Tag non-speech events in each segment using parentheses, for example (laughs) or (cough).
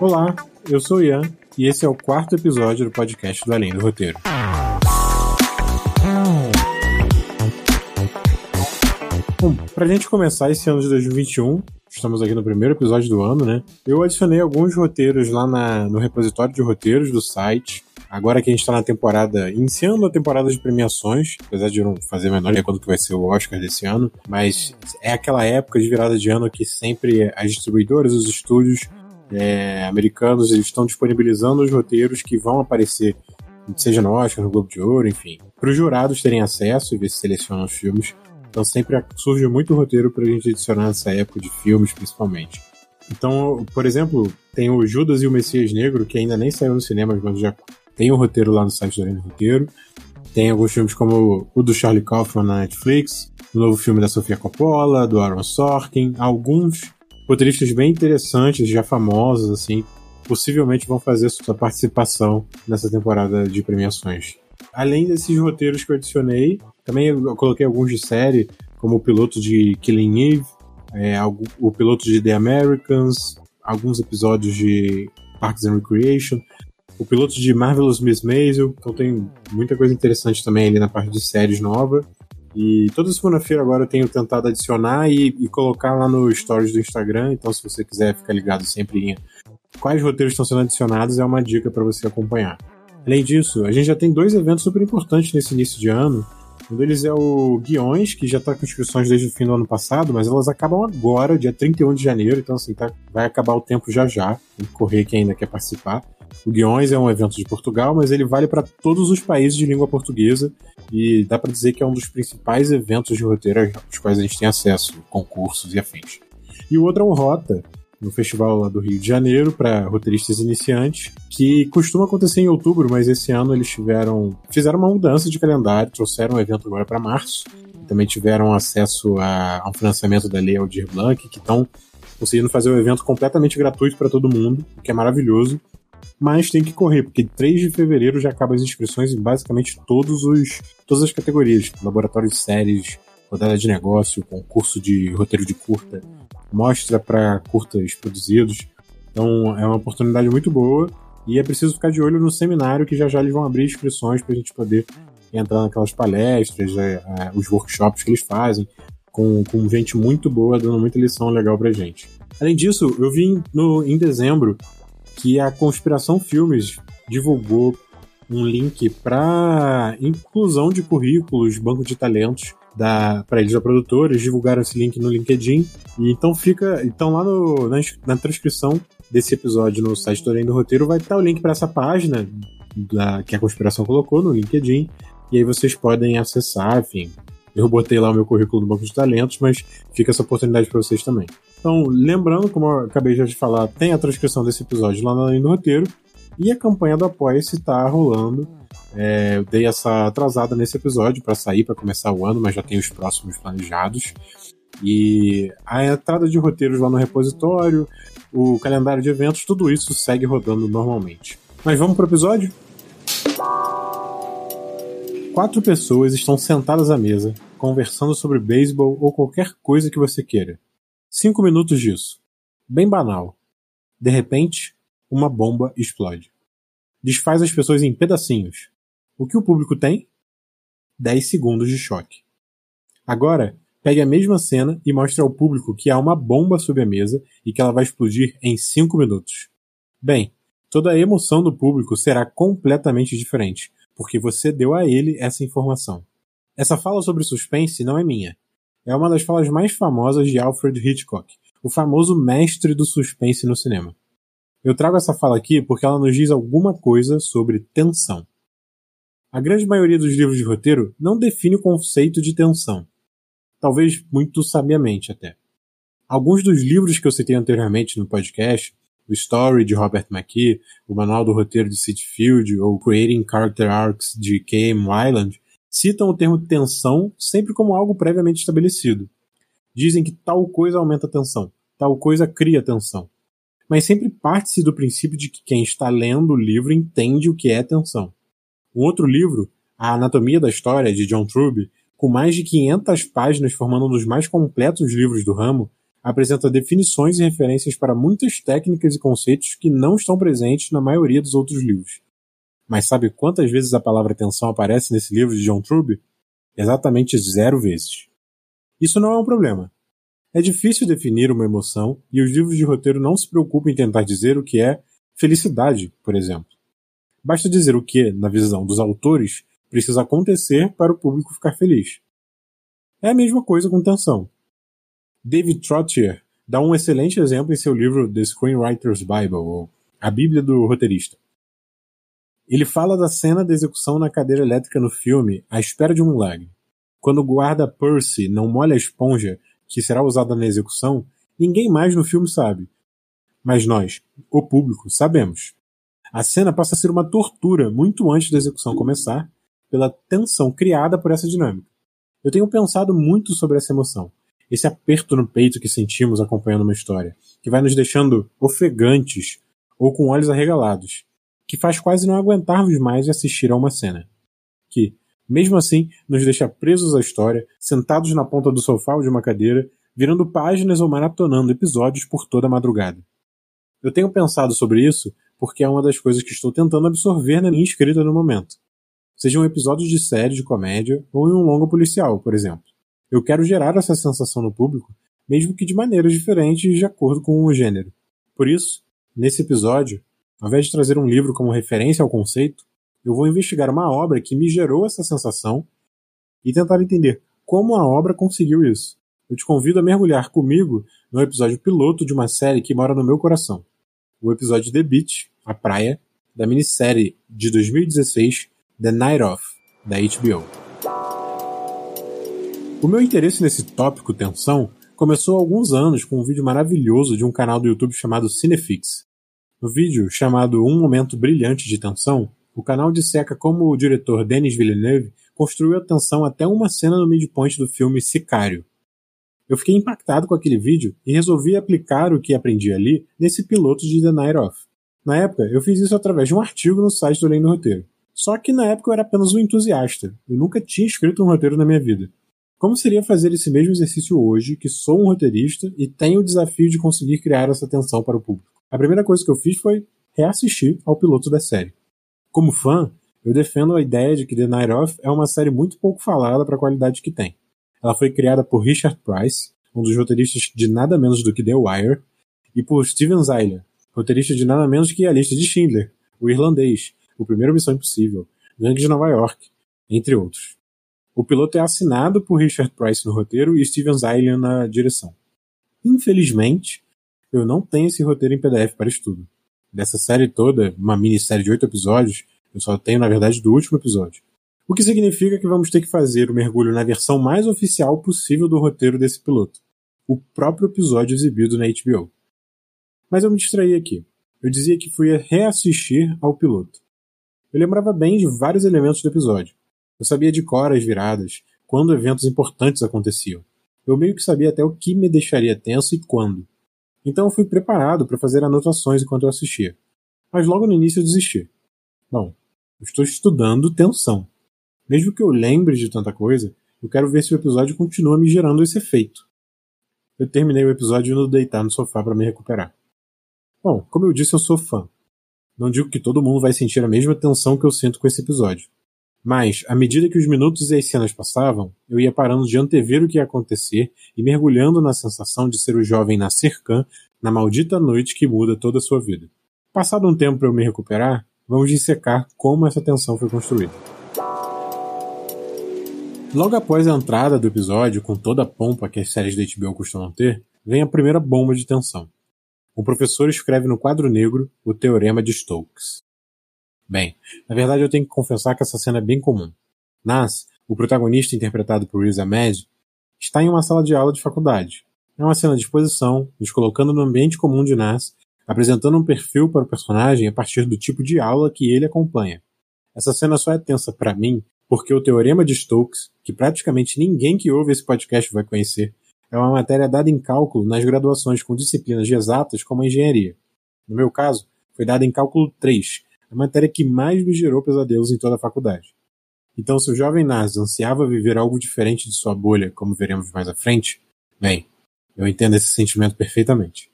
Olá, eu sou o Ian e esse é o quarto episódio do podcast do Além do Roteiro. Bom, pra gente começar esse ano de 2021, estamos aqui no primeiro episódio do ano, né? Eu adicionei alguns roteiros lá na, no repositório de roteiros do site. Agora que a gente tá na temporada, iniciando a temporada de premiações, apesar de não fazer a menor ideia quando que vai ser o Oscar desse ano, mas é aquela época de virada de ano que sempre as distribuidoras, os estúdios é, americanos, eles estão disponibilizando os roteiros que vão aparecer, seja no Oscar, no Globo de Ouro, enfim, para os jurados terem acesso e ver se selecionam os filmes. Então sempre surge muito roteiro para a gente adicionar nessa época de filmes, principalmente. Então, por exemplo, tem o Judas e o Messias Negro, que ainda nem saiu no cinema, mas já tem o um roteiro lá no site do Arena Roteiro. Tem alguns filmes como o do Charlie Kaufman na Netflix, o novo filme da Sofia Coppola, do Aaron Sorkin, alguns roteiristas bem interessantes, já famosos, assim, possivelmente vão fazer sua participação nessa temporada de premiações. Além desses roteiros que eu adicionei, também eu coloquei alguns de série, como o piloto de Killing Eve, é, o piloto de The Americans, alguns episódios de Parks and Recreation, o piloto de Marvelous Miss Maisel, então tem muita coisa interessante também ali na parte de séries nova. E toda segunda-feira agora eu tenho tentado adicionar e, e, colocar lá no stories do Instagram, então se você quiser ficar ligado sempre em quais roteiros estão sendo adicionados, é uma dica para você acompanhar. Além disso, a gente já tem dois eventos super importantes nesse início de ano. Um deles é o Guiões, que já está com inscrições desde o fim do ano passado, mas elas acabam agora, dia 31 de janeiro, então assim, tá, vai acabar o tempo já já. Tem que correr quem ainda quer participar. O Guiões é um evento de Portugal, mas ele vale para todos os países de língua portuguesa e dá para dizer que é um dos principais eventos de roteiro aos quais a gente tem acesso, concursos e afins. E o outro é o Rota, no festival lá do Rio de Janeiro para roteiristas iniciantes, que costuma acontecer em outubro, mas esse ano eles tiveram fizeram uma mudança de calendário, trouxeram o evento agora para março. Também tiveram acesso a, a um financiamento da Lei Aldir Blanc, que estão conseguindo fazer o evento completamente gratuito para todo mundo, o que é maravilhoso mas tem que correr, porque 3 de fevereiro já acabam as inscrições em basicamente todos os, todas as categorias: laboratório de séries, rodada de negócio, concurso de roteiro de curta, mostra para curtas produzidos. Então é uma oportunidade muito boa e é preciso ficar de olho no seminário que já já eles vão abrir inscrições para a gente poder entrar naquelas palestras, é, é, os workshops que eles fazem, com, com gente muito boa, dando muita lição legal pra gente. Além disso, eu vi no, em dezembro que a Conspiração Filmes divulgou um link para inclusão de currículos, banco de talentos da para eles da produtora, eles divulgaram esse link no LinkedIn e então fica, então lá no, na, na transcrição desse episódio no site do do Roteiro vai estar o link para essa página da, que a conspiração colocou no LinkedIn e aí vocês podem acessar, enfim. Eu botei lá o meu currículo no banco de talentos, mas fica essa oportunidade para vocês também. Então, lembrando, como eu acabei já de falar, tem a transcrição desse episódio lá no roteiro. E a campanha do Apoia-se está rolando. É, eu dei essa atrasada nesse episódio para sair, para começar o ano, mas já tem os próximos planejados. E a entrada de roteiros lá no repositório, o calendário de eventos, tudo isso segue rodando normalmente. Mas vamos para o episódio? Quatro pessoas estão sentadas à mesa, conversando sobre beisebol ou qualquer coisa que você queira. Cinco minutos disso. Bem banal. De repente, uma bomba explode. Desfaz as pessoas em pedacinhos. O que o público tem? Dez segundos de choque. Agora, pegue a mesma cena e mostre ao público que há uma bomba sob a mesa e que ela vai explodir em cinco minutos. Bem, toda a emoção do público será completamente diferente, porque você deu a ele essa informação. Essa fala sobre suspense não é minha, é uma das falas mais famosas de Alfred Hitchcock, o famoso mestre do suspense no cinema. Eu trago essa fala aqui porque ela nos diz alguma coisa sobre tensão. A grande maioria dos livros de roteiro não define o conceito de tensão. Talvez muito sabiamente até. Alguns dos livros que eu citei anteriormente no podcast, o Story de Robert McKee, o Manual do Roteiro de Sid Field ou Creating Character Arcs de K.M. Wyland, citam o termo tensão sempre como algo previamente estabelecido. Dizem que tal coisa aumenta a tensão, tal coisa cria tensão. Mas sempre parte-se do princípio de que quem está lendo o livro entende o que é tensão. Um outro livro, A Anatomia da História, de John Truby, com mais de 500 páginas formando um dos mais completos livros do ramo, apresenta definições e referências para muitas técnicas e conceitos que não estão presentes na maioria dos outros livros. Mas sabe quantas vezes a palavra tensão aparece nesse livro de John Truby? Exatamente zero vezes. Isso não é um problema. É difícil definir uma emoção e os livros de roteiro não se preocupam em tentar dizer o que é felicidade, por exemplo. Basta dizer o que, na visão dos autores, precisa acontecer para o público ficar feliz. É a mesma coisa com tensão. David Trottier dá um excelente exemplo em seu livro The Screenwriter's Bible, ou A Bíblia do Roteirista. Ele fala da cena da execução na cadeira elétrica no filme À Espera de um Milagre. Quando o guarda Percy não molha a esponja que será usada na execução, ninguém mais no filme sabe. Mas nós, o público, sabemos. A cena passa a ser uma tortura muito antes da execução começar, pela tensão criada por essa dinâmica. Eu tenho pensado muito sobre essa emoção, esse aperto no peito que sentimos acompanhando uma história, que vai nos deixando ofegantes ou com olhos arregalados, que faz quase não aguentarmos mais assistir a uma cena. Que, mesmo assim, nos deixa presos à história, sentados na ponta do sofá ou de uma cadeira, virando páginas ou maratonando episódios por toda a madrugada. Eu tenho pensado sobre isso porque é uma das coisas que estou tentando absorver na minha escrita no momento. Sejam episódios de série de comédia ou em um longo policial, por exemplo. Eu quero gerar essa sensação no público, mesmo que de maneiras diferentes de acordo com o gênero. Por isso, nesse episódio, ao invés de trazer um livro como referência ao conceito, eu vou investigar uma obra que me gerou essa sensação e tentar entender como a obra conseguiu isso. Eu te convido a mergulhar comigo no episódio piloto de uma série que mora no meu coração o episódio The Beach, A Praia, da minissérie de 2016 The Night Of, da HBO. O meu interesse nesse tópico tensão começou há alguns anos com um vídeo maravilhoso de um canal do YouTube chamado Cinefix. No vídeo, chamado Um Momento Brilhante de Tensão, o canal disseca como o diretor Denis Villeneuve construiu a tensão até uma cena no midpoint do filme Sicário, eu fiquei impactado com aquele vídeo e resolvi aplicar o que aprendi ali nesse piloto de The Night Off. Na época, eu fiz isso através de um artigo no site do Além do Roteiro. Só que na época eu era apenas um entusiasta. Eu nunca tinha escrito um roteiro na minha vida. Como seria fazer esse mesmo exercício hoje, que sou um roteirista e tenho o desafio de conseguir criar essa atenção para o público? A primeira coisa que eu fiz foi reassistir ao piloto da série. Como fã, eu defendo a ideia de que The Night Off é uma série muito pouco falada para a qualidade que tem. Ela foi criada por Richard Price, um dos roteiristas de nada menos do que The Wire, e por Steven Zyler, roteirista de nada menos que A Lista de Schindler, O Irlandês, O Primeiro Missão Impossível, Gangue de Nova York, entre outros. O piloto é assinado por Richard Price no roteiro e Steven Zyler na direção. Infelizmente, eu não tenho esse roteiro em PDF para estudo. Dessa série toda, uma minissérie de oito episódios, eu só tenho, na verdade, do último episódio. O que significa que vamos ter que fazer o mergulho na versão mais oficial possível do roteiro desse piloto, o próprio episódio exibido na HBO. Mas eu me distraí aqui. Eu dizia que fui reassistir ao piloto. Eu lembrava bem de vários elementos do episódio. Eu sabia de cor as viradas, quando eventos importantes aconteciam. Eu meio que sabia até o que me deixaria tenso e quando. Então eu fui preparado para fazer anotações enquanto eu assistia. Mas logo no início eu desisti. Bom, eu estou estudando tensão. Mesmo que eu lembre de tanta coisa, eu quero ver se o episódio continua me gerando esse efeito. Eu terminei o episódio indo deitar no sofá para me recuperar. Bom, como eu disse, eu sou fã. Não digo que todo mundo vai sentir a mesma tensão que eu sinto com esse episódio. Mas, à medida que os minutos e as cenas passavam, eu ia parando de antever o que ia acontecer e mergulhando na sensação de ser o jovem Nasser Khan na maldita noite que muda toda a sua vida. Passado um tempo para eu me recuperar, vamos dissecar como essa tensão foi construída. Logo após a entrada do episódio, com toda a pompa que as séries da HBO costumam ter, vem a primeira bomba de tensão. O professor escreve no quadro negro o Teorema de Stokes. Bem, na verdade eu tenho que confessar que essa cena é bem comum. Nas, o protagonista interpretado por Riz Ahmed, está em uma sala de aula de faculdade. É uma cena de exposição, nos colocando no ambiente comum de Nas, apresentando um perfil para o personagem a partir do tipo de aula que ele acompanha. Essa cena só é tensa para mim porque o Teorema de Stokes, que praticamente ninguém que ouve esse podcast vai conhecer, é uma matéria dada em cálculo nas graduações com disciplinas de exatas como a engenharia. No meu caso, foi dada em cálculo 3, a matéria que mais me gerou pesadelos em toda a faculdade. Então, se o jovem Nas ansiava viver algo diferente de sua bolha, como veremos mais à frente, bem, Eu entendo esse sentimento perfeitamente.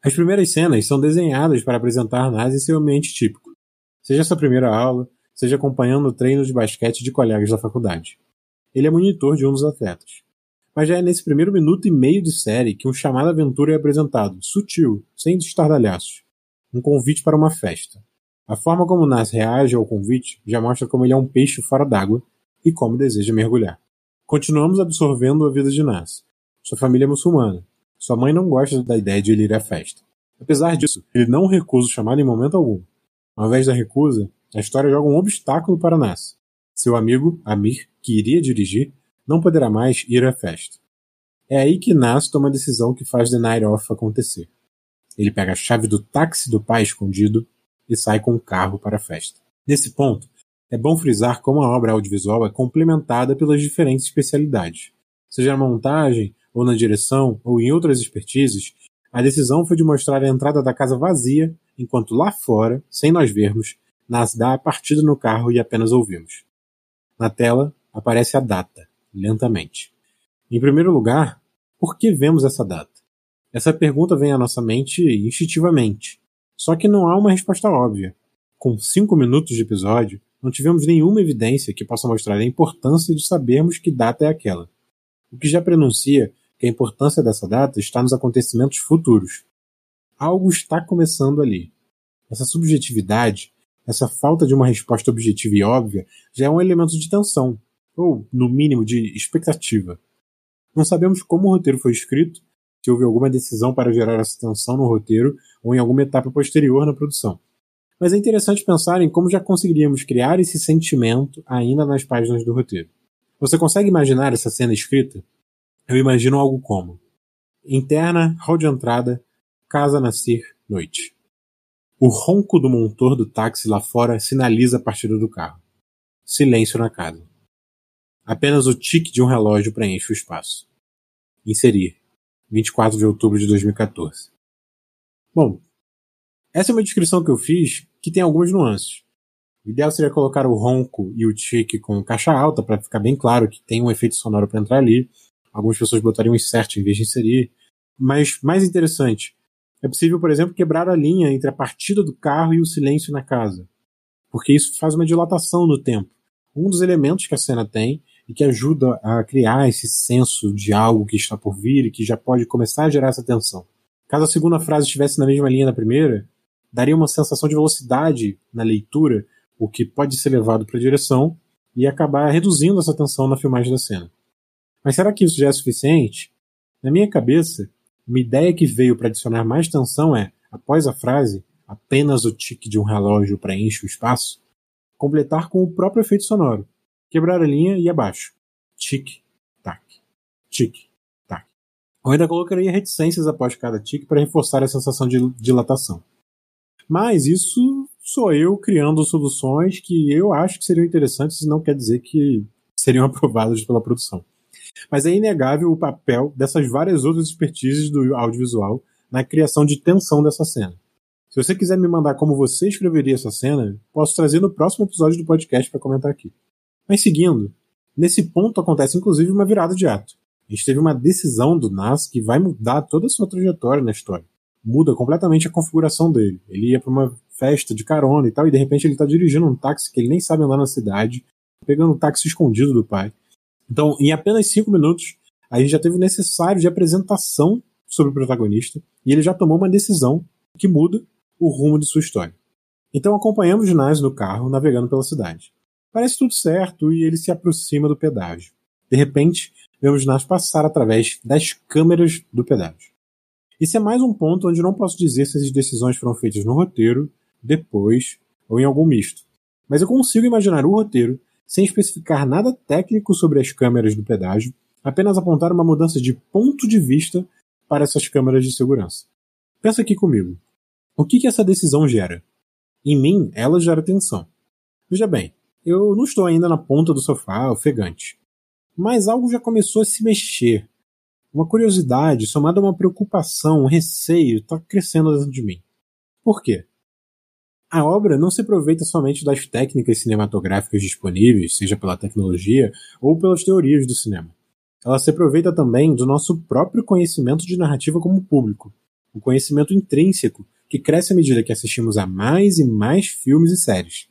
As primeiras cenas são desenhadas para apresentar Nas em seu ambiente típico, seja sua primeira aula, seja acompanhando o treino de basquete de colegas da faculdade. Ele é monitor de um dos atletas. Mas já é nesse primeiro minuto e meio de série que um chamado aventura é apresentado, sutil, sem estardalhaços. Um convite para uma festa. A forma como Nas reage ao convite já mostra como ele é um peixe fora d'água e como deseja mergulhar. Continuamos absorvendo a vida de Nas. Sua família é muçulmana. Sua mãe não gosta da ideia de ele ir à festa. Apesar disso, ele não recusa o chamado em momento algum. Ao invés da recusa, a história joga um obstáculo para Nas. Seu amigo, Amir, que iria dirigir, não poderá mais ir à festa. É aí que Nas toma a decisão que faz The Night Off acontecer. Ele pega a chave do táxi do pai escondido e sai com o carro para a festa. Nesse ponto, é bom frisar como a obra audiovisual é complementada pelas diferentes especialidades. Seja na montagem, ou na direção, ou em outras expertises, a decisão foi de mostrar a entrada da casa vazia, enquanto lá fora, sem nós vermos, Nas dá a partida no carro e apenas ouvimos. Na tela, aparece a data, lentamente. Em primeiro lugar, por que vemos essa data? Essa pergunta vem à nossa mente instintivamente. Só que não há uma resposta óbvia. Com cinco minutos de episódio, não tivemos nenhuma evidência que possa mostrar a importância de sabermos que data é aquela. O que já prenuncia que a importância dessa data está nos acontecimentos futuros. Algo está começando ali. Essa subjetividade, essa falta de uma resposta objetiva e óbvia, já é um elemento de tensão, ou, no mínimo, de expectativa. Não sabemos como o roteiro foi escrito, se houve alguma decisão para gerar essa tensão no roteiro ou em alguma etapa posterior na produção. Mas é interessante pensar em como já conseguiríamos criar esse sentimento ainda nas páginas do roteiro. Você consegue imaginar essa cena escrita? Eu imagino algo como: interna, hall de entrada, casa nascer, noite. O ronco do motor do táxi lá fora sinaliza a partida do carro. Silêncio na casa. Apenas o tique de um relógio preenche o espaço. Inserir. 24 de outubro de 2014. Bom, essa é uma descrição que eu fiz que tem algumas nuances. O ideal seria colocar o ronco e o tique com caixa alta para ficar bem claro que tem um efeito sonoro para entrar ali. Algumas pessoas botariam insert em vez de inserir. Mas mais interessante, é possível, por exemplo, quebrar a linha entre a partida do carro e o silêncio na casa. Porque isso faz uma dilatação no tempo. Um dos elementos que a cena tem e que ajuda a criar esse senso de algo que está por vir e que já pode começar a gerar essa tensão. Caso a segunda frase estivesse na mesma linha da primeira, daria uma sensação de velocidade na leitura, o que pode ser levado para a direção e acabar reduzindo essa tensão na filmagem da cena. Mas será que isso já é suficiente? Na minha cabeça, uma ideia que veio para adicionar mais tensão é, após a frase, apenas o tique de um relógio preenche o espaço, completar com o próprio efeito sonoro, quebrar a linha e abaixo. Tic, tac, tic, tac. Eu ainda colocaria reticências após cada tic para reforçar a sensação de dilatação. Mas isso sou eu criando soluções que eu acho que seriam interessantes e não quer dizer que seriam (laughs) aprovadas pela produção. Mas é inegável o papel dessas várias outras expertises do audiovisual na criação de tensão dessa cena. Se você quiser me mandar como você escreveria essa cena, posso trazer no próximo episódio do podcast para comentar aqui. Mas seguindo, nesse ponto acontece inclusive uma virada de ato. A gente teve uma decisão do Nas que vai mudar toda a sua trajetória na história. Muda completamente a configuração dele. Ele ia para uma festa de carona e tal, e de repente ele está dirigindo um táxi que ele nem sabe andar na cidade, pegando um táxi escondido do pai. Então, em apenas cinco minutos, a gente já teve o necessário de apresentação sobre o protagonista, e ele já tomou uma decisão que muda o rumo de sua história. Então acompanhamos Nas no carro, navegando pela cidade. Parece tudo certo e ele se aproxima do pedágio. De repente, vemos Nas passar através das câmeras do pedágio. Esse é mais um ponto onde não posso dizer se as decisões foram feitas no roteiro, depois ou em algum misto. Mas eu consigo imaginar o roteiro sem especificar nada técnico sobre as câmeras do pedágio, apenas apontar uma mudança de ponto de vista para essas câmeras de segurança. Pensa aqui comigo. O que, que essa decisão gera? Em mim, ela gera tensão. Veja bem, eu não estou ainda na ponta do sofá, ofegante. Mas algo já começou a se mexer. Uma curiosidade, somada a uma preocupação, um receio, está crescendo dentro de mim. Por quê? A obra não se aproveita somente das técnicas cinematográficas disponíveis, seja pela tecnologia ou pelas teorias do cinema. ela se aproveita também do nosso próprio conhecimento de narrativa como público, o conhecimento intrínseco que cresce à medida que assistimos a mais e mais filmes e séries.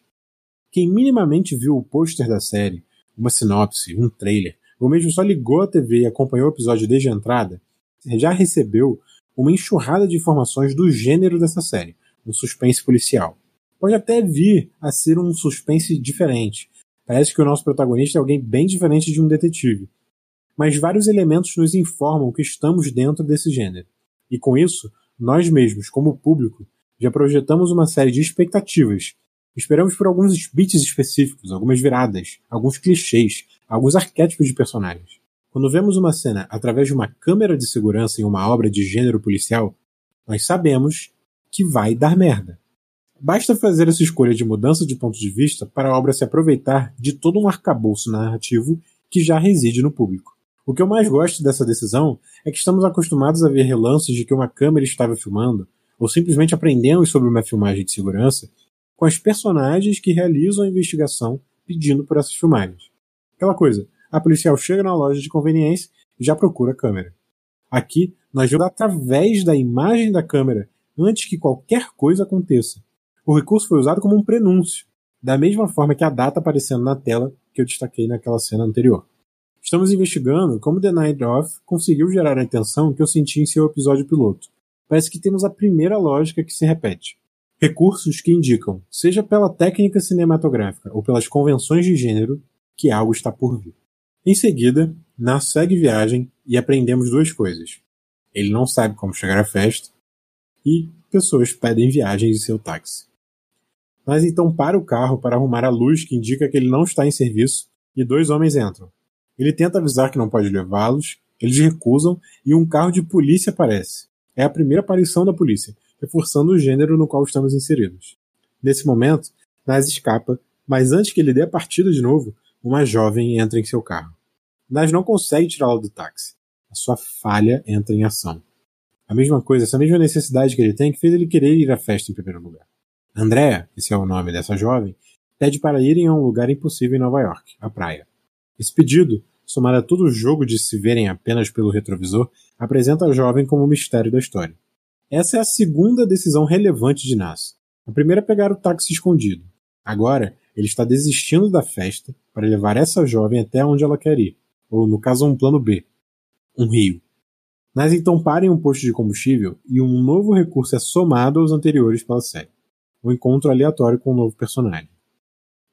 Quem minimamente viu o pôster da série, uma sinopse, um trailer, ou mesmo só ligou a TV e acompanhou o episódio desde a entrada, já recebeu uma enxurrada de informações do gênero dessa série, um suspense policial. Pode até vir a ser um suspense diferente. Parece que o nosso protagonista é alguém bem diferente de um detetive. Mas vários elementos nos informam que estamos dentro desse gênero. E com isso, nós mesmos, como público, já projetamos uma série de expectativas. Esperamos por alguns beats específicos, algumas viradas, alguns clichês, alguns arquétipos de personagens. Quando vemos uma cena através de uma câmera de segurança em uma obra de gênero policial, nós sabemos que vai dar merda. Basta fazer essa escolha de mudança de ponto de vista para a obra se aproveitar de todo um arcabouço narrativo que já reside no público. O que eu mais gosto dessa decisão é que estamos acostumados a ver relances de que uma câmera estava filmando, ou simplesmente aprendemos sobre uma filmagem de segurança, com as personagens que realizam a investigação pedindo por essas filmagens. Aquela coisa, a policial chega na loja de conveniência e já procura a câmera. Aqui, nós vemos através da imagem da câmera antes que qualquer coisa aconteça, o recurso foi usado como um prenúncio, da mesma forma que a data aparecendo na tela que eu destaquei naquela cena anterior. Estamos investigando como The Night Of conseguiu gerar a intenção que eu senti em seu episódio piloto. Parece que temos a primeira lógica que se repete. Recursos que indicam, seja pela técnica cinematográfica ou pelas convenções de gênero, que algo está por vir. Em seguida, Nas segue viagem e aprendemos duas coisas. Ele não sabe como chegar à festa e pessoas pedem viagens de seu táxi. Mas então para o carro para arrumar a luz que indica que ele não está em serviço e dois homens entram. Ele tenta avisar que não pode levá-los, eles recusam e um carro de polícia aparece. É a primeira aparição da polícia, reforçando o gênero no qual estamos inseridos. Nesse momento, Nas escapa, mas antes que ele dê a partida de novo, uma jovem entra em seu carro. Nas não consegue tirá-la do táxi. A sua falha entra em ação. A mesma coisa, essa mesma necessidade que ele tem que fez ele querer ir à festa em primeiro lugar. Andrea, esse é o nome dessa jovem, pede para irem a um lugar impossível em Nova York, a praia. Esse pedido, somado a todo o jogo de se verem apenas pelo retrovisor, apresenta a jovem como o mistério da história. Essa é a segunda decisão relevante de Nas. A primeira é pegar o táxi escondido. Agora, ele está desistindo da festa para levar essa jovem até onde ela quer ir, ou no caso um plano B, um rio. Nas então parem um posto de combustível e um novo recurso é somado aos anteriores pela série um encontro aleatório com um novo personagem.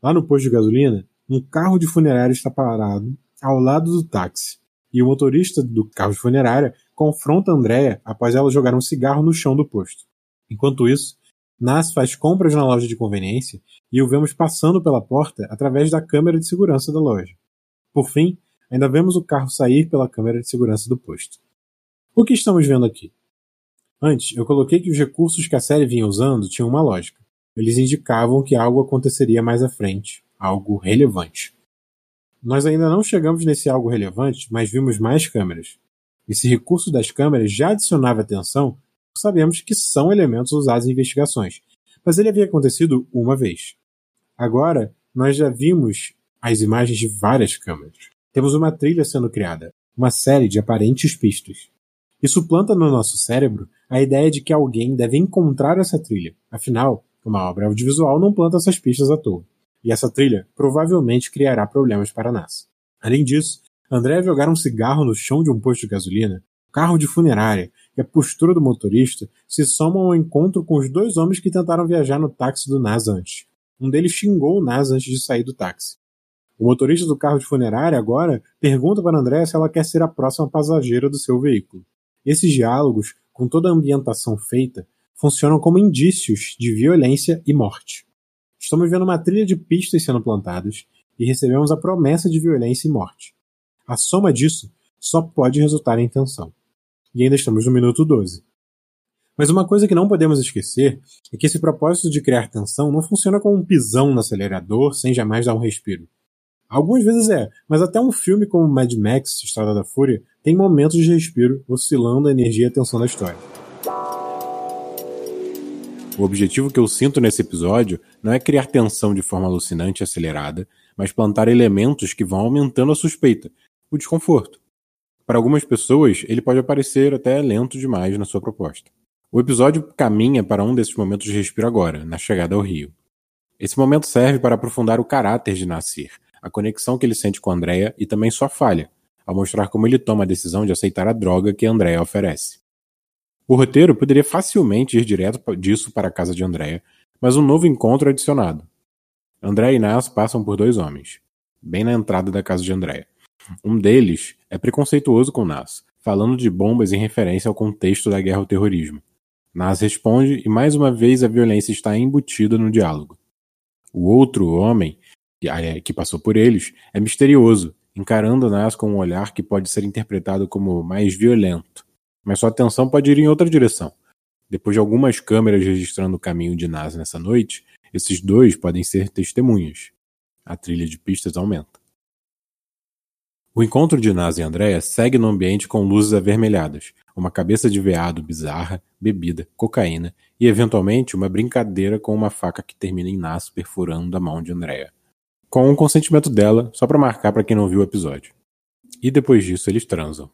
Lá no posto de gasolina, um carro de funerária está parado ao lado do táxi, e o motorista do carro de funerária confronta Andrea após ela jogar um cigarro no chão do posto. Enquanto isso, Nas faz compras na loja de conveniência e o vemos passando pela porta através da câmera de segurança da loja. Por fim, ainda vemos o carro sair pela câmera de segurança do posto. O que estamos vendo aqui? Antes, eu coloquei que os recursos que a série vinha usando tinham uma lógica. Eles indicavam que algo aconteceria mais à frente, algo relevante. Nós ainda não chegamos nesse algo relevante, mas vimos mais câmeras. Esse recurso das câmeras já adicionava atenção, sabemos que são elementos usados em investigações, mas ele havia acontecido uma vez. Agora, nós já vimos as imagens de várias câmeras. Temos uma trilha sendo criada, uma série de aparentes pistas. Isso planta no nosso cérebro a ideia de que alguém deve encontrar essa trilha. Afinal, uma obra audiovisual não planta essas pistas à toa. E essa trilha provavelmente criará problemas para a NASA. Além disso, André jogar um cigarro no chão de um posto de gasolina, carro de funerária e a postura do motorista se somam ao encontro com os dois homens que tentaram viajar no táxi do Nas antes. Um deles xingou o Nas antes de sair do táxi. O motorista do carro de funerária agora pergunta para André se ela quer ser a próxima passageira do seu veículo. Esses diálogos, com toda a ambientação feita, funcionam como indícios de violência e morte. Estamos vendo uma trilha de pistas sendo plantadas e recebemos a promessa de violência e morte. A soma disso só pode resultar em tensão. E ainda estamos no minuto 12. Mas uma coisa que não podemos esquecer é que esse propósito de criar tensão não funciona como um pisão no acelerador sem jamais dar um respiro. Algumas vezes é, mas até um filme como Mad Max, Estrada da Fúria, tem momentos de respiro, oscilando a energia e a tensão da história. O objetivo que eu sinto nesse episódio não é criar tensão de forma alucinante e acelerada, mas plantar elementos que vão aumentando a suspeita, o desconforto. para algumas pessoas, ele pode parecer até lento demais na sua proposta. O episódio caminha para um desses momentos de respiro agora, na chegada ao Rio. Esse momento serve para aprofundar o caráter de Nasir, a conexão que ele sente com Andrea e também sua falha, ao mostrar como ele toma a decisão de aceitar a droga que Andrea oferece. O roteiro poderia facilmente ir direto disso para a casa de Andrea, mas um novo encontro é adicionado. Andrea e Nas passam por dois homens, bem na entrada da casa de Andrea. Um deles é preconceituoso com Nas, falando de bombas em referência ao contexto da guerra ao terrorismo. Nas responde e mais uma vez a violência está embutida no diálogo. O outro homem, que passou por eles, é misterioso, encarando Nas com um olhar que pode ser interpretado como mais violento. Mas sua atenção pode ir em outra direção. Depois de algumas câmeras registrando o caminho de Nas nessa noite, esses dois podem ser testemunhas. A trilha de pistas aumenta. O encontro de Nas e Andrea segue no ambiente com luzes avermelhadas, uma cabeça de veado bizarra, bebida, cocaína e, eventualmente, uma brincadeira com uma faca que termina em Nas perfurando a mão de Andrea. Com o consentimento dela, só para marcar para quem não viu o episódio. E depois disso eles transam.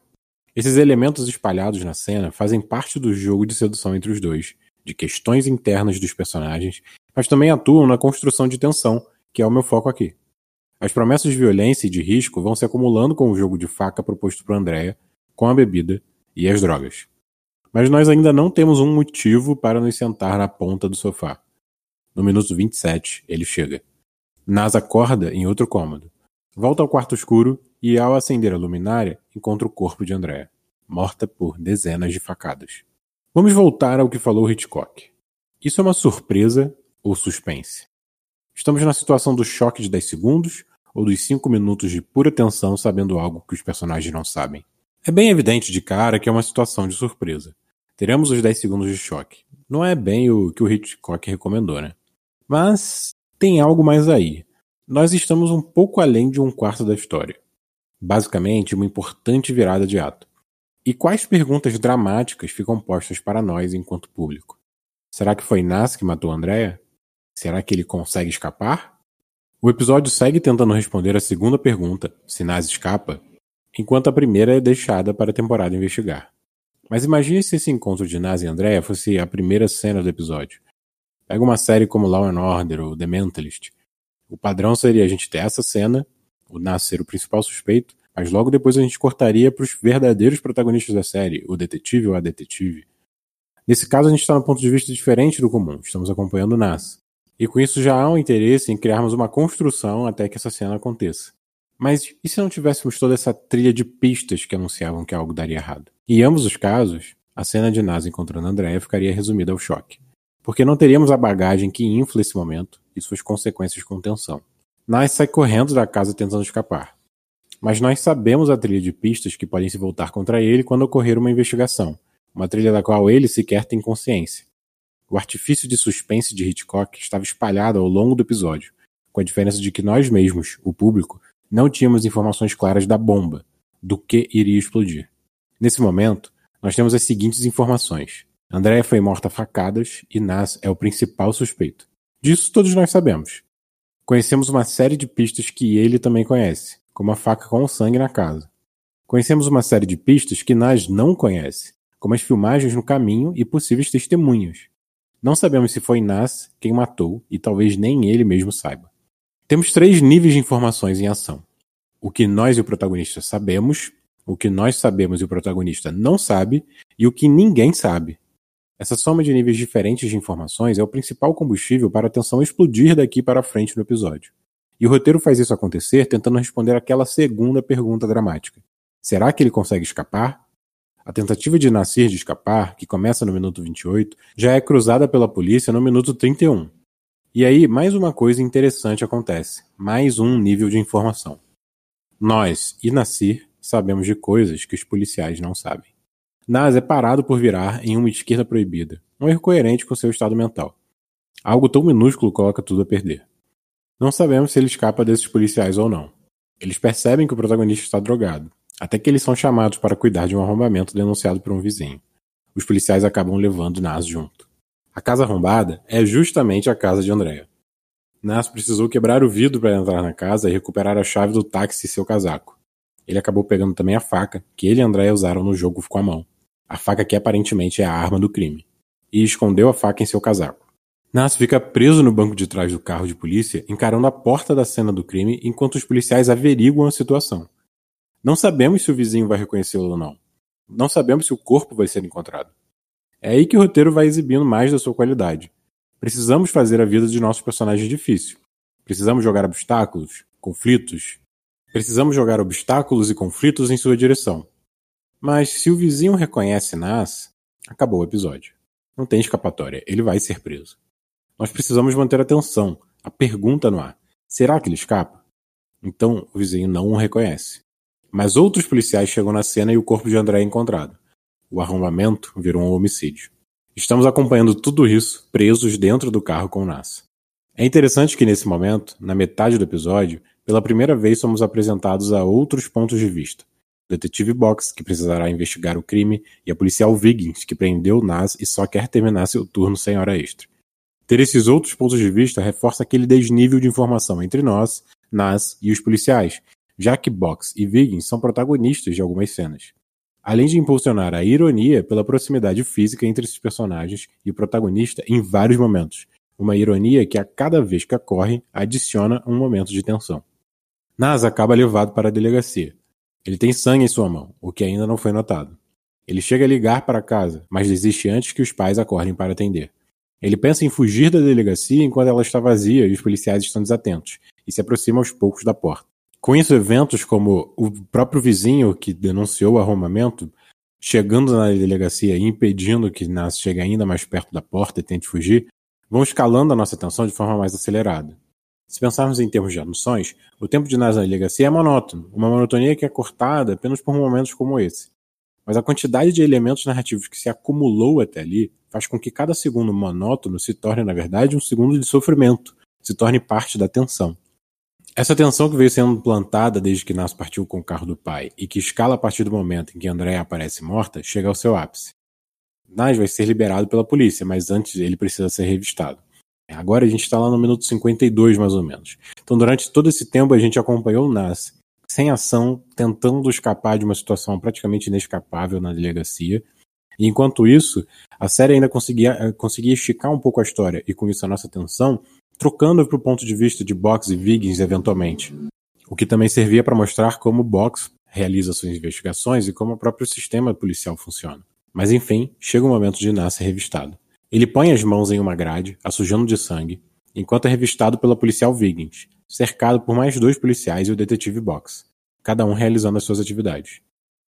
Esses elementos espalhados na cena fazem parte do jogo de sedução entre os dois, de questões internas dos personagens, mas também atuam na construção de tensão, que é o meu foco aqui. As promessas de violência e de risco vão se acumulando com o jogo de faca proposto por Andrea, com a bebida e as drogas. Mas nós ainda não temos um motivo para nos sentar na ponta do sofá. No minuto 27, ele chega. Nas acorda em outro cômodo. Volta ao quarto escuro e, ao acender a luminária, encontra o corpo de Andrea, morta por dezenas de facadas. Vamos voltar ao que falou Hitchcock. Isso é uma surpresa ou suspense? Estamos na situação do choque de 10 segundos ou dos 5 minutos de pura tensão sabendo algo que os personagens não sabem. É bem evidente de cara que é uma situação de surpresa. Teremos os 10 segundos de choque. Não é bem o que o Hitchcock recomendou, né? Mas tem algo mais aí. Nós estamos um pouco além de um quarto da história. Basicamente, uma importante virada de ato. E quais perguntas dramáticas ficam postas para nós enquanto público? Será que foi Nas que matou Andrea? Será que ele consegue escapar? O episódio segue tentando responder a segunda pergunta, se Nas escapa, enquanto a primeira é deixada para a temporada investigar. Mas imagine se esse encontro de Nas e Andrea fosse a primeira cena do episódio. Pega uma série como Law and Order ou The Mentalist. O padrão seria a gente ter essa cena, o Nas ser o principal suspeito, mas logo depois a gente cortaria para os verdadeiros protagonistas da série, o detetive ou a detetive. Nesse caso a gente está no ponto de vista diferente do comum, estamos acompanhando o Nas. E com isso já há um interesse em criarmos uma construção até que essa cena aconteça. Mas e se não tivéssemos toda essa trilha de pistas que anunciavam que algo daria errado? Em ambos os casos, a cena de Nas encontrando Andréia ficaria resumida ao choque. Porque não teríamos a bagagem que infla esse momento e suas consequências com tensão. Nas sai correndo da casa tentando escapar. Mas nós sabemos a trilha de pistas que podem se voltar contra ele quando ocorrer uma investigação, uma trilha da qual ele sequer tem consciência. O artifício de suspense de Hitchcock estava espalhado ao longo do episódio, com a diferença de que nós mesmos, o público, não tínhamos informações claras da bomba, do que iria explodir. Nesse momento, nós temos as seguintes informações. Andrea foi morta a facadas e Nas é o principal suspeito. Disso todos nós sabemos. Conhecemos uma série de pistas que ele também conhece, como a faca com sangue na casa. Conhecemos uma série de pistas que Nas não conhece, como as filmagens no caminho e possíveis testemunhas. Não sabemos se foi Nas quem matou e talvez nem ele mesmo saiba. Temos três níveis de informações em ação: o que nós e o protagonista sabemos, o que nós sabemos e o protagonista não sabe, e o que ninguém sabe. Essa soma de níveis diferentes de informações é o principal combustível para a tensão explodir daqui para frente no episódio. E o roteiro faz isso acontecer tentando responder aquela segunda pergunta dramática: será que ele consegue escapar? A tentativa de Nasir de escapar, que começa no minuto 28, já é cruzada pela polícia no minuto 31. E aí, mais uma coisa interessante acontece. Mais um nível de informação. Nós e Nasir sabemos de coisas que os policiais não sabem. Nas é parado por virar em uma esquerda proibida, um erro coerente com seu estado mental. Algo tão minúsculo coloca tudo a perder. Não sabemos se ele escapa desses policiais ou não. Eles percebem que o protagonista está drogado, até que eles são chamados para cuidar de um arrombamento denunciado por um vizinho. Os policiais acabam levando Nas junto. A casa arrombada é justamente a casa de Andrea. Nas precisou quebrar o vidro para entrar na casa e recuperar a chave do táxi e seu casaco. ele acabou pegando também a faca que ele e André usaram no jogo com a mão. A faca que aparentemente é a arma do crime. E escondeu a faca em seu casaco. Nas fica preso no banco de trás do carro de polícia, encarando a porta da cena do crime enquanto os policiais averiguam a situação. Não sabemos se o vizinho vai reconhecê-lo ou não. Não sabemos se o corpo vai ser encontrado. É aí que o roteiro vai exibindo mais da sua qualidade. Precisamos fazer a vida de nossos personagens difícil. Precisamos jogar obstáculos, conflitos. Precisamos jogar obstáculos e conflitos em sua direção. Mas se o vizinho reconhece Nas, acabou o episódio. Não tem escapatória, ele vai ser preso. Nós precisamos manter a atenção, a pergunta no ar. Será que ele escapa? Então o vizinho não o reconhece. Mas outros policiais chegam na cena e o corpo de André é encontrado. O arrombamento virou um homicídio. Estamos acompanhando tudo isso presos dentro do carro com o Nas. É interessante que nesse momento, na metade do episódio, pela primeira vez somos apresentados a outros pontos de vista. O detetive Box, que precisará investigar o crime, e a policial Viggins, que prendeu Nas e só quer terminar seu turno sem hora extra. Ter esses outros pontos de vista reforça aquele desnível de informação entre nós, Nas e os policiais, que Box e Viggins são protagonistas de algumas cenas. Além de impulsionar a ironia pela proximidade física entre esses personagens e o protagonista em vários momentos, uma ironia que a cada vez que ocorre adiciona um momento de tensão. Nas acaba levado para a delegacia. Ele tem sangue em sua mão, o que ainda não foi notado. Ele chega a ligar para casa, mas desiste antes que os pais acordem para atender. Ele pensa em fugir da delegacia enquanto ela está vazia e os policiais estão desatentos, e se aproxima aos poucos da porta. Com isso, eventos como o próprio vizinho que denunciou o arrombamento chegando na delegacia e impedindo que Nas chegue ainda mais perto da porta e tente fugir, vão escalando a nossa atenção de forma mais acelerada. Se pensarmos em termos de anoções, o tempo de Nas na delegacia é monótono, uma monotonia que é cortada apenas por momentos como esse. Mas a quantidade de elementos narrativos que se acumulou até ali faz com que cada segundo monótono se torne, na verdade, um segundo de sofrimento, se torne parte da tensão. Essa tensão que veio sendo plantada desde que Nas partiu com o carro do pai e que escala a partir do momento em que Andréa aparece morta, chega ao seu ápice. Nas vai ser liberado pela polícia, mas antes ele precisa ser revistado. Agora a gente está lá no minuto 52, mais ou menos. Então, durante todo esse tempo, a gente acompanhou o Nas sem ação, tentando escapar de uma situação praticamente inescapável na delegacia. E enquanto isso, a série ainda conseguia, eh, conseguia esticar um pouco a história e com isso a nossa atenção, trocando para o ponto de vista de Box e Viggins eventualmente. O que também servia para mostrar como Box realiza suas investigações e como o próprio sistema policial funciona. Mas enfim, chega o momento de Iná ser revistado. Ele põe as mãos em uma grade, assujando de sangue, enquanto é revistado pela policial Viggins, cercado por mais dois policiais e o detetive Box, cada um realizando as suas atividades.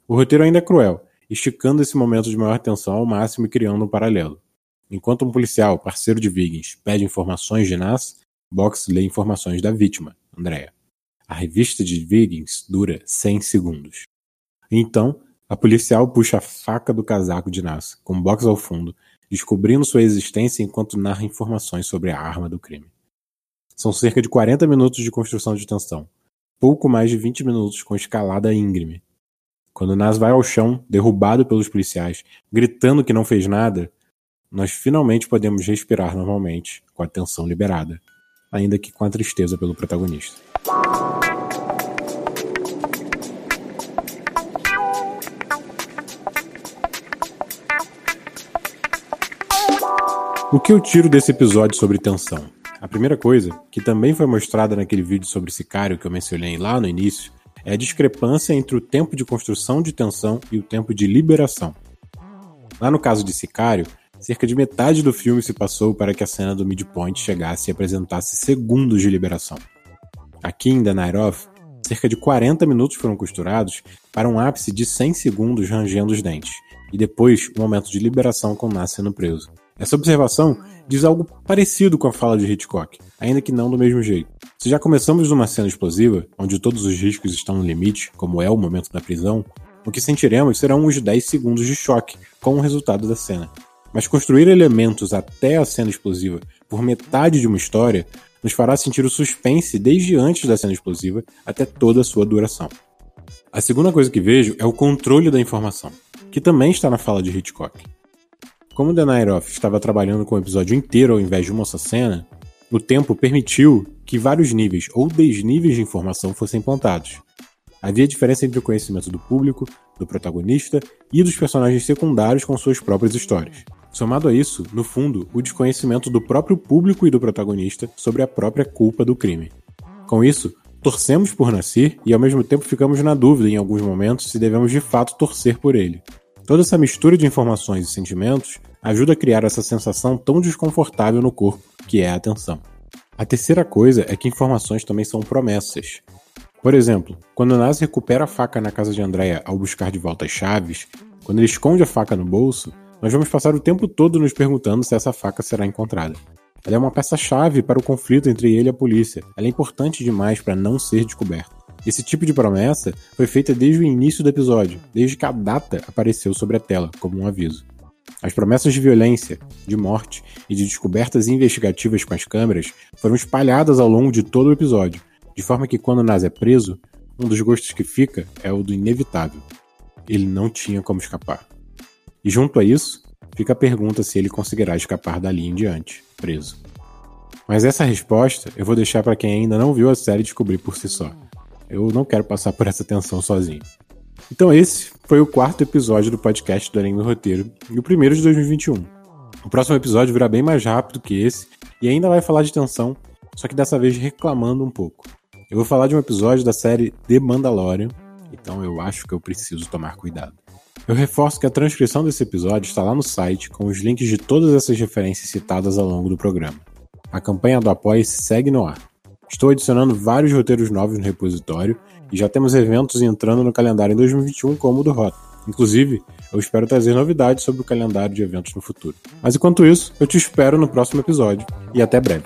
O roteiro ainda é cruel, esticando esse momento de maior tensão ao máximo e criando um paralelo. Enquanto um policial, parceiro de Viggins, pede informações de Nas, Box lê informações da vítima, Andrea. A revista de Viggins dura 100 segundos. Então, a policial puxa a faca do casaco de Nas, com Box ao fundo, descobrindo sua existência enquanto narra informações sobre a arma do crime. São cerca de 40 minutos de construção de tensão, pouco mais de 20 minutos com escalada íngreme. Quando Nas vai ao chão, derrubado pelos policiais, gritando que não fez nada, nós finalmente podemos respirar normalmente, com a tensão liberada, ainda que com a tristeza pelo protagonista. O que eu tiro desse episódio sobre tensão? A primeira coisa, que também foi mostrada naquele vídeo sobre Sicário que eu mencionei lá no início, é a discrepância entre o tempo de construção de tensão e o tempo de liberação. Lá no caso de Sicário, cerca de metade do filme se passou para que a cena do midpoint chegasse e apresentasse segundos de liberação. Aqui em Of, cerca de 40 minutos foram costurados para um ápice de 100 segundos rangendo os dentes, e depois um momento de liberação com Nas sendo preso. Essa observação diz algo parecido com a fala de Hitchcock, ainda que não do mesmo jeito. Se já começamos numa cena explosiva, onde todos os riscos estão no limite, como é o momento da prisão, o que sentiremos serão uns 10 segundos de choque com o resultado da cena. Mas construir elementos até a cena explosiva por metade de uma história nos fará sentir o suspense desde antes da cena explosiva até toda a sua duração. A segunda coisa que vejo é o controle da informação, que também está na fala de Hitchcock. Como The Night Off estava trabalhando com o episódio inteiro ao invés de uma só cena, o tempo permitiu que vários níveis ou desníveis de informação fossem plantados. havia diferença entre o conhecimento do público, do protagonista e dos personagens secundários com suas próprias histórias. Somado a isso, no fundo, o desconhecimento do próprio público e do protagonista sobre a própria culpa do crime. Com isso, torcemos por Nasir e ao mesmo tempo ficamos na dúvida em alguns momentos se devemos de fato torcer por ele. Toda essa mistura de informações e sentimentos ajuda a criar essa sensação tão desconfortável no corpo, que é a tensão. A terceira coisa é que informações também são promessas. Por exemplo, quando Nas recupera a faca na casa de Andrea ao buscar de volta as chaves, quando ele esconde a faca no bolso, nós vamos passar o tempo todo nos perguntando se essa faca será encontrada. Ela é uma peça-chave para o conflito entre ele e a polícia. Ela é importante demais para não ser descoberta. Esse tipo de promessa foi feita desde o início do episódio, desde que a data apareceu sobre a tela como um aviso. As promessas de violência, de morte e de descobertas investigativas com as câmeras foram espalhadas ao longo de todo o episódio, de forma que quando Nas é preso, um dos gostos que fica é o do inevitável. Ele não tinha como escapar. E junto a isso, fica a pergunta se ele conseguirá escapar dali em diante, preso. Mas essa resposta eu vou deixar para quem ainda não viu a série descobrir por si só. Eu não quero passar por essa tensão sozinho. Então esse foi o quarto episódio do podcast do Além do Roteiro e o primeiro de 2021. O próximo episódio virá bem mais rápido que esse e ainda vai falar de tensão, só que dessa vez reclamando um pouco. Eu vou falar de um episódio da série The Mandalorian, então eu acho que eu preciso tomar cuidado. Eu reforço que a transcrição desse episódio está lá no site com os links de todas essas referências citadas ao longo do programa. A campanha do Apoie segue no ar. Estou adicionando vários roteiros novos no repositório e já temos eventos entrando no calendário em 2021 como o do Rota. Inclusive, eu espero trazer novidades sobre o calendário de eventos no futuro. Mas enquanto isso, eu te espero no próximo episódio e até breve.